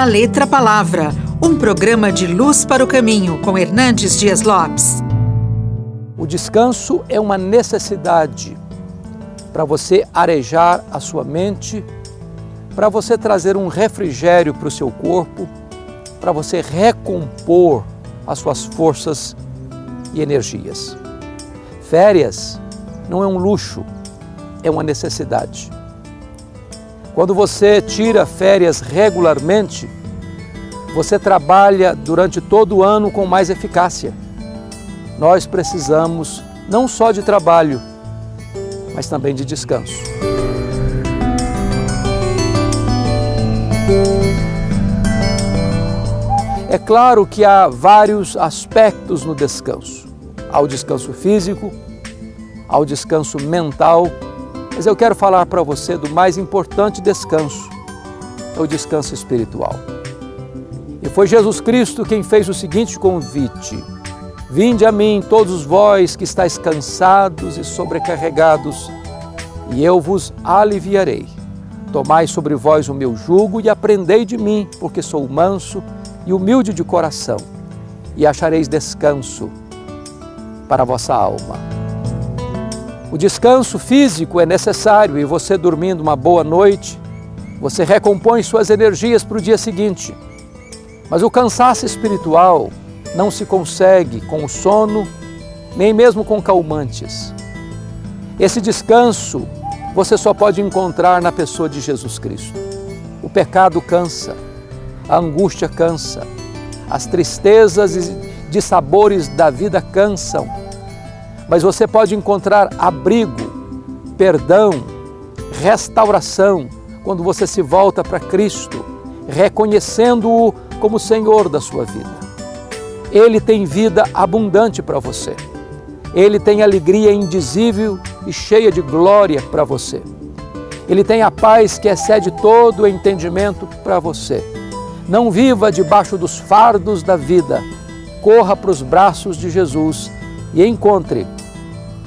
da Letra Palavra, um programa de luz para o caminho com Hernandes Dias Lopes. O descanso é uma necessidade para você arejar a sua mente, para você trazer um refrigério para o seu corpo, para você recompor as suas forças e energias. Férias não é um luxo, é uma necessidade. Quando você tira férias regularmente, você trabalha durante todo o ano com mais eficácia. Nós precisamos não só de trabalho, mas também de descanso. É claro que há vários aspectos no descanso. Há o descanso físico, há o descanso mental, mas eu quero falar para você do mais importante descanso, é o descanso espiritual. E foi Jesus Cristo quem fez o seguinte convite: Vinde a mim, todos vós que estáis cansados e sobrecarregados, e eu vos aliviarei. Tomai sobre vós o meu jugo e aprendei de mim, porque sou manso e humilde de coração, e achareis descanso para a vossa alma. O descanso físico é necessário e você dormindo uma boa noite, você recompõe suas energias para o dia seguinte. Mas o cansaço espiritual não se consegue com o sono, nem mesmo com calmantes. Esse descanso você só pode encontrar na pessoa de Jesus Cristo. O pecado cansa, a angústia cansa, as tristezas e dissabores da vida cansam, mas você pode encontrar abrigo, perdão, restauração quando você se volta para Cristo, reconhecendo-o como Senhor da sua vida. Ele tem vida abundante para você. Ele tem alegria indizível e cheia de glória para você. Ele tem a paz que excede todo o entendimento para você. Não viva debaixo dos fardos da vida. Corra para os braços de Jesus e encontre